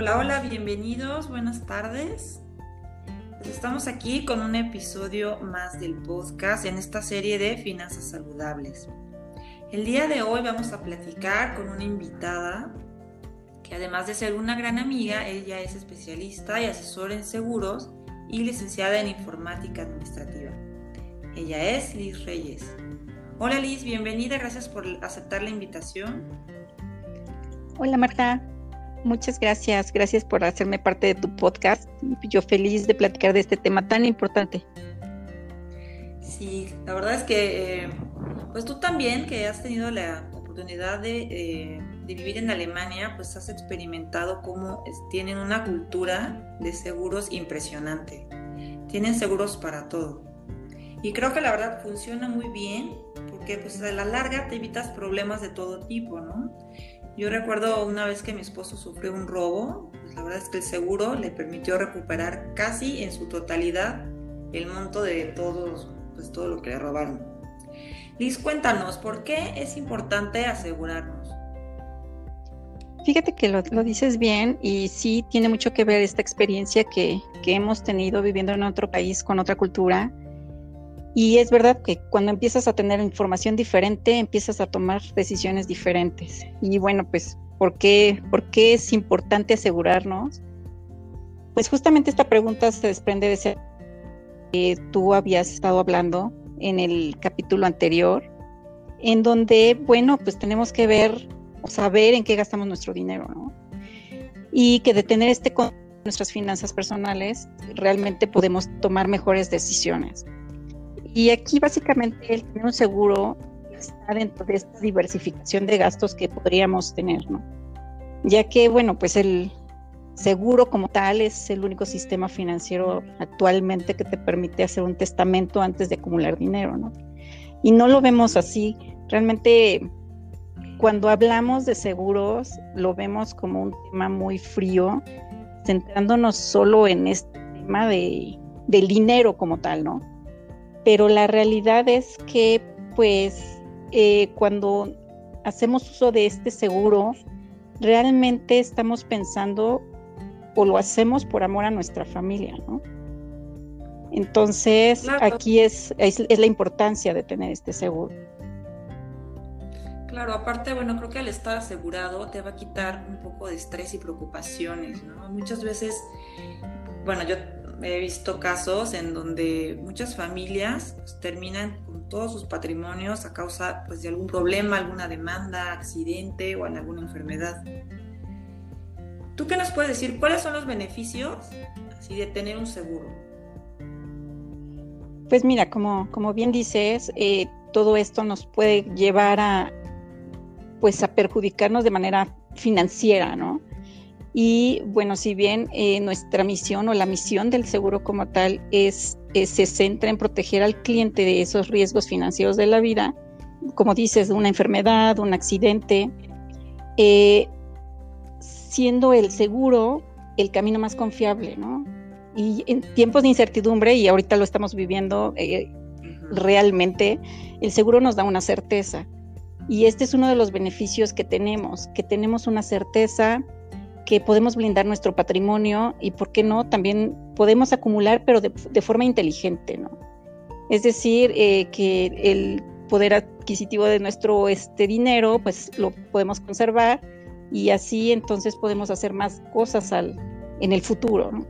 Hola, hola, bienvenidos, buenas tardes. Pues estamos aquí con un episodio más del podcast en esta serie de finanzas saludables. El día de hoy vamos a platicar con una invitada que además de ser una gran amiga, ella es especialista y asesora en seguros y licenciada en informática administrativa. Ella es Liz Reyes. Hola Liz, bienvenida, gracias por aceptar la invitación. Hola Marta, muchas gracias, gracias por hacerme parte de tu podcast. Yo feliz de platicar de este tema tan importante. Sí, la verdad es que, eh, pues tú también, que has tenido la oportunidad de, eh, vivir en Alemania, pues has experimentado cómo tienen una cultura de seguros impresionante. Tienen seguros para todo. Y creo que la verdad funciona muy bien porque pues a la larga te evitas problemas de todo tipo, ¿no? Yo recuerdo una vez que mi esposo sufrió un robo, pues la verdad es que el seguro le permitió recuperar casi en su totalidad el monto de todos, pues todo lo que le robaron. Liz, cuéntanos, ¿por qué es importante asegurarnos? Fíjate que lo, lo, dices bien y sí tiene mucho que ver esta experiencia que, que hemos tenido viviendo en otro país con otra cultura y es verdad que cuando empiezas a tener información diferente, empiezas a tomar decisiones diferentes. Y bueno, pues, ¿por qué, ¿por qué es importante asegurarnos? Pues justamente esta pregunta se desprende de ese que tú habías estado hablando en el capítulo anterior, en donde, bueno, pues tenemos que ver o saber en qué gastamos nuestro dinero, ¿no? Y que de tener este con nuestras finanzas personales, realmente podemos tomar mejores decisiones. Y aquí básicamente el tener un seguro está dentro de esta diversificación de gastos que podríamos tener, ¿no? Ya que, bueno, pues el seguro como tal es el único sistema financiero actualmente que te permite hacer un testamento antes de acumular dinero, ¿no? Y no lo vemos así. Realmente cuando hablamos de seguros lo vemos como un tema muy frío, centrándonos solo en este tema de, del dinero como tal, ¿no? Pero la realidad es que pues eh, cuando hacemos uso de este seguro, realmente estamos pensando o lo hacemos por amor a nuestra familia, ¿no? Entonces, aquí es, es, la importancia de tener este seguro. Claro, aparte, bueno, creo que al estar asegurado te va a quitar un poco de estrés y preocupaciones, ¿no? Muchas veces, bueno, yo he visto casos en donde muchas familias pues, terminan con todos sus patrimonios a causa pues, de algún problema, alguna demanda, accidente o en alguna enfermedad. ¿Tú qué nos puedes decir? ¿Cuáles son los beneficios así, de tener un seguro? Pues mira, como, como bien dices, eh, todo esto nos puede llevar a, pues, a perjudicarnos de manera financiera, ¿no? Y bueno, si bien eh, nuestra misión o la misión del seguro como tal es, se centra en proteger al cliente de esos riesgos financieros de la vida, como dices, una enfermedad, un accidente, eh, siendo el seguro el camino más confiable, ¿no? Y en tiempos de incertidumbre, y ahorita lo estamos viviendo eh, realmente, el seguro nos da una certeza. Y este es uno de los beneficios que tenemos, que tenemos una certeza que podemos blindar nuestro patrimonio y, ¿por qué no? También podemos acumular, pero de, forma inteligente, ¿no? Es decir, eh, que el poder adquisitivo de nuestro este dinero, pues lo podemos conservar y así entonces podemos hacer más cosas al, en el futuro, ¿no?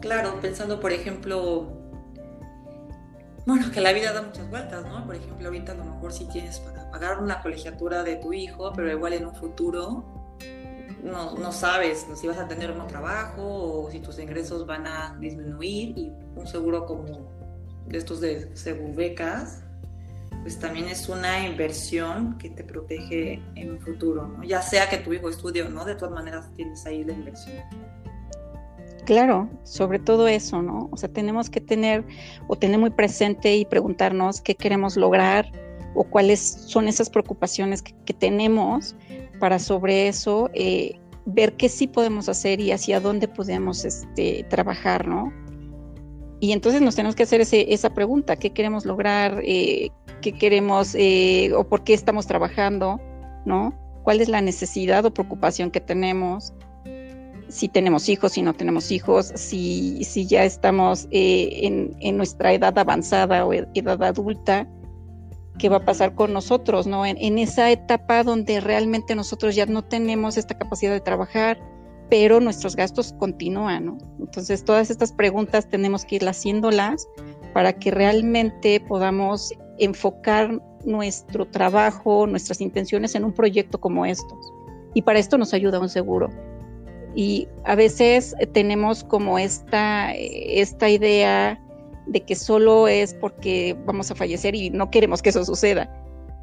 Claro, pensando, por ejemplo, bueno, que la vida da muchas vueltas, ¿no? Por ejemplo, ahorita a lo mejor si tienes para pagar una colegiatura de tu hijo, pero igual en un futuro no, no, sabes si vas a tener un trabajo o si tus ingresos van a disminuir y un seguro como estos de Segubecas, pues también es una inversión que te protege en un futuro, ¿no? Ya sea que tu hijo estudie o no, de todas maneras tienes ahí la inversión. Claro, sobre todo eso, ¿no? O sea, tenemos que tener o tener muy presente y preguntarnos qué queremos lograr o cuáles son esas preocupaciones que, tenemos para sobre eso eh, ver qué sí podemos hacer y hacia dónde podemos este, trabajar, ¿no? Y entonces nos tenemos que hacer esa pregunta, ¿qué queremos lograr? Eh, ¿Qué queremos eh, o por qué estamos trabajando? ¿No? ¿Cuál es la necesidad o preocupación que tenemos? si tenemos hijos, si no tenemos hijos, si, si ya estamos en, nuestra edad avanzada o edad adulta, qué va a pasar con nosotros, ¿no? En, en, esa etapa donde realmente nosotros ya no tenemos esta capacidad de trabajar, pero nuestros gastos continúan, ¿no? Entonces, todas estas preguntas tenemos que ir haciéndolas para que realmente podamos enfocar nuestro trabajo, nuestras intenciones en un proyecto como estos. Y para esto nos ayuda un seguro. Y a veces tenemos como esta, esta idea de que solo es porque vamos a fallecer y no queremos que eso suceda.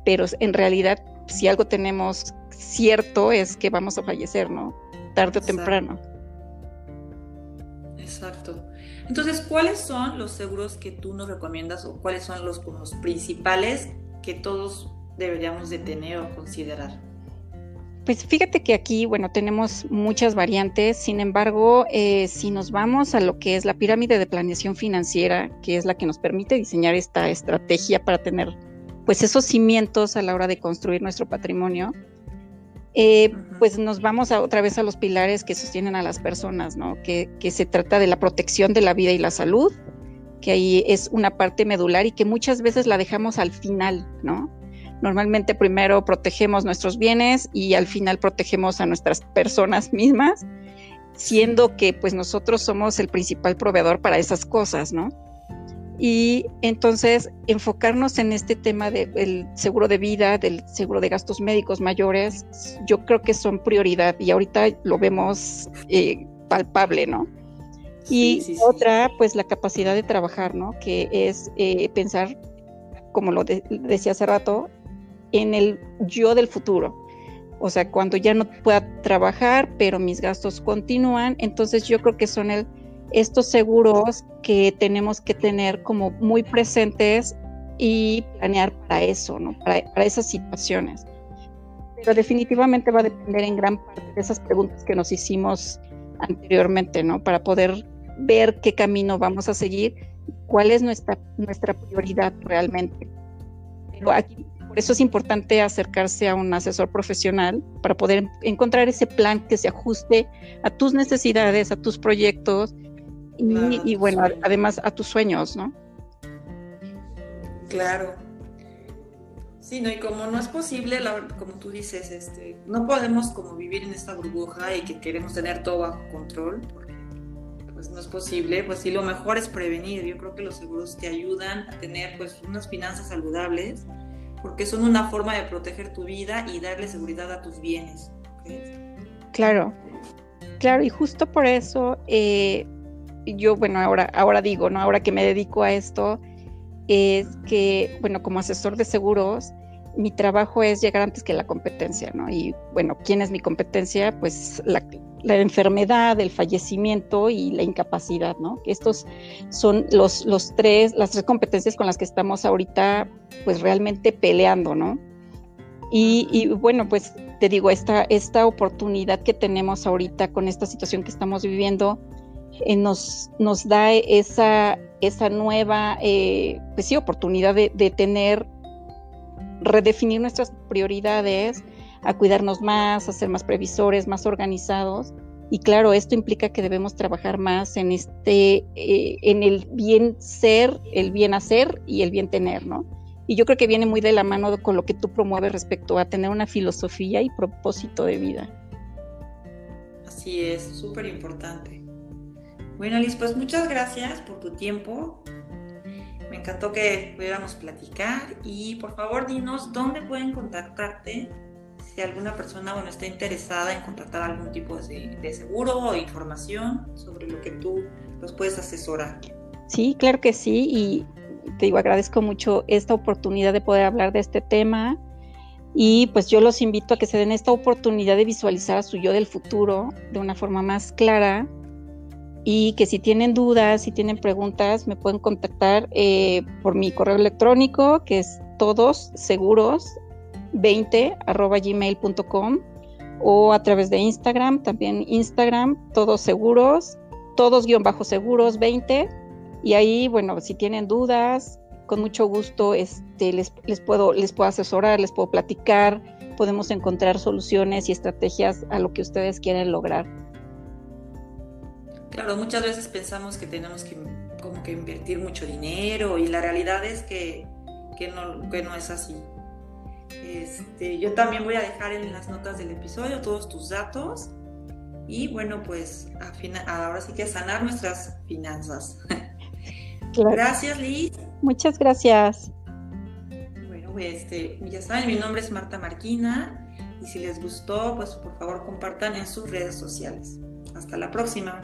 Pero en realidad, si algo tenemos cierto es que vamos a fallecer, ¿no? Tarde o temprano. Exacto. Entonces, ¿cuáles son los seguros que tú nos recomiendas o cuáles son los, los principales que todos deberíamos de tener o considerar? Pues fíjate que aquí, bueno, tenemos muchas variantes, sin embargo, eh, si nos vamos a lo que es la pirámide de planeación financiera, que es la que nos permite diseñar esta estrategia para tener pues esos cimientos a la hora de construir nuestro patrimonio, eh, pues nos vamos a, otra vez a los pilares que sostienen a las personas, ¿no? Que, que se trata de la protección de la vida y la salud, que ahí es una parte medular y que muchas veces la dejamos al final, ¿no? Normalmente primero protegemos nuestros bienes y al final protegemos a nuestras personas mismas, siendo que pues nosotros somos el principal proveedor para esas cosas, ¿no? Y entonces enfocarnos en este tema del seguro de vida, del seguro de gastos médicos mayores, yo creo que son prioridad y ahorita lo vemos eh, palpable, ¿no? Y otra, pues la capacidad de trabajar, ¿no? Que es eh, pensar, como lo decía hace rato, en el yo del futuro. O sea, cuando ya no pueda trabajar, pero mis gastos continúan, entonces yo creo que son el, estos seguros que tenemos que tener como muy presentes y planear para eso, ¿no? Para, para esas situaciones. Pero definitivamente va a depender en gran parte de esas preguntas que nos hicimos anteriormente, ¿no? Para poder ver qué camino vamos a seguir, cuál es nuestra, nuestra prioridad realmente. Pero aquí por eso es importante acercarse a un asesor profesional para poder encontrar ese plan que se ajuste a tus necesidades, a tus proyectos y, bueno, además a tus sueños, ¿no? Claro. Sí, no, y como no es posible, como tú dices, este, no podemos como vivir en esta burbuja y que queremos tener todo bajo control, porque pues no es posible, pues sí, lo mejor es prevenir. Yo creo que los seguros te ayudan a tener pues unas finanzas saludables, porque son una forma de proteger tu vida y darle seguridad a tus bienes. Claro, claro, y justo por eso eh, yo, bueno, ahora, ahora digo, ¿no? Ahora que me dedico a esto, es que, bueno, como asesor de seguros, mi trabajo es llegar antes que la competencia, ¿no? Y bueno, ¿quién es mi competencia? Pues la, la enfermedad, el fallecimiento y la incapacidad, ¿no? Estos son los, los tres, las tres competencias con las que estamos ahorita, pues realmente peleando, ¿no? Y, bueno, pues te digo, esta, esta oportunidad que tenemos ahorita con esta situación que estamos viviendo, eh, nos, nos da esa, esa nueva, eh, pues sí, oportunidad de, de tener, redefinir nuestras prioridades, a cuidarnos más, a ser más previsores, más organizados. Y claro, esto implica que debemos trabajar más en este, eh, en el bien ser, el bien hacer y el bien tener, ¿no? Y yo creo que viene muy de la mano con lo que tú promueves respecto a tener una filosofía y propósito de vida. Así es, súper importante. Bueno, Liz, pues muchas gracias por tu tiempo. Me encantó que pudiéramos platicar y por favor dinos dónde pueden contactarte alguna persona bueno, está interesada en contratar algún tipo de, seguro o información sobre lo que tú los puedes asesorar. Sí, claro que sí, y te digo, agradezco mucho esta oportunidad de poder hablar de este tema. Y pues yo los invito a que se den esta oportunidad de visualizar a su yo del futuro de una forma más clara y que si tienen dudas, si tienen preguntas, me pueden contactar eh, por mi correo electrónico que es todos seguros 20 arroba gmail.com o a través de Instagram, también Instagram, todos seguros, todos guion bajo seguros 20 y ahí, bueno, si tienen dudas, con mucho gusto este, les, les, puedo, les puedo asesorar, les puedo platicar, podemos encontrar soluciones y estrategias a lo que ustedes quieren lograr. Claro, muchas veces pensamos que tenemos que como que invertir mucho dinero y la realidad es que, no, que no es así. Este, yo también voy a dejar en las notas del episodio todos tus datos y bueno, pues ahora sí que sanar nuestras finanzas. Gracias, Liz. Muchas gracias. Bueno, este, ya saben, mi nombre es Marta Marquina y si les gustó, pues por favor compartan en sus redes sociales. Hasta la próxima.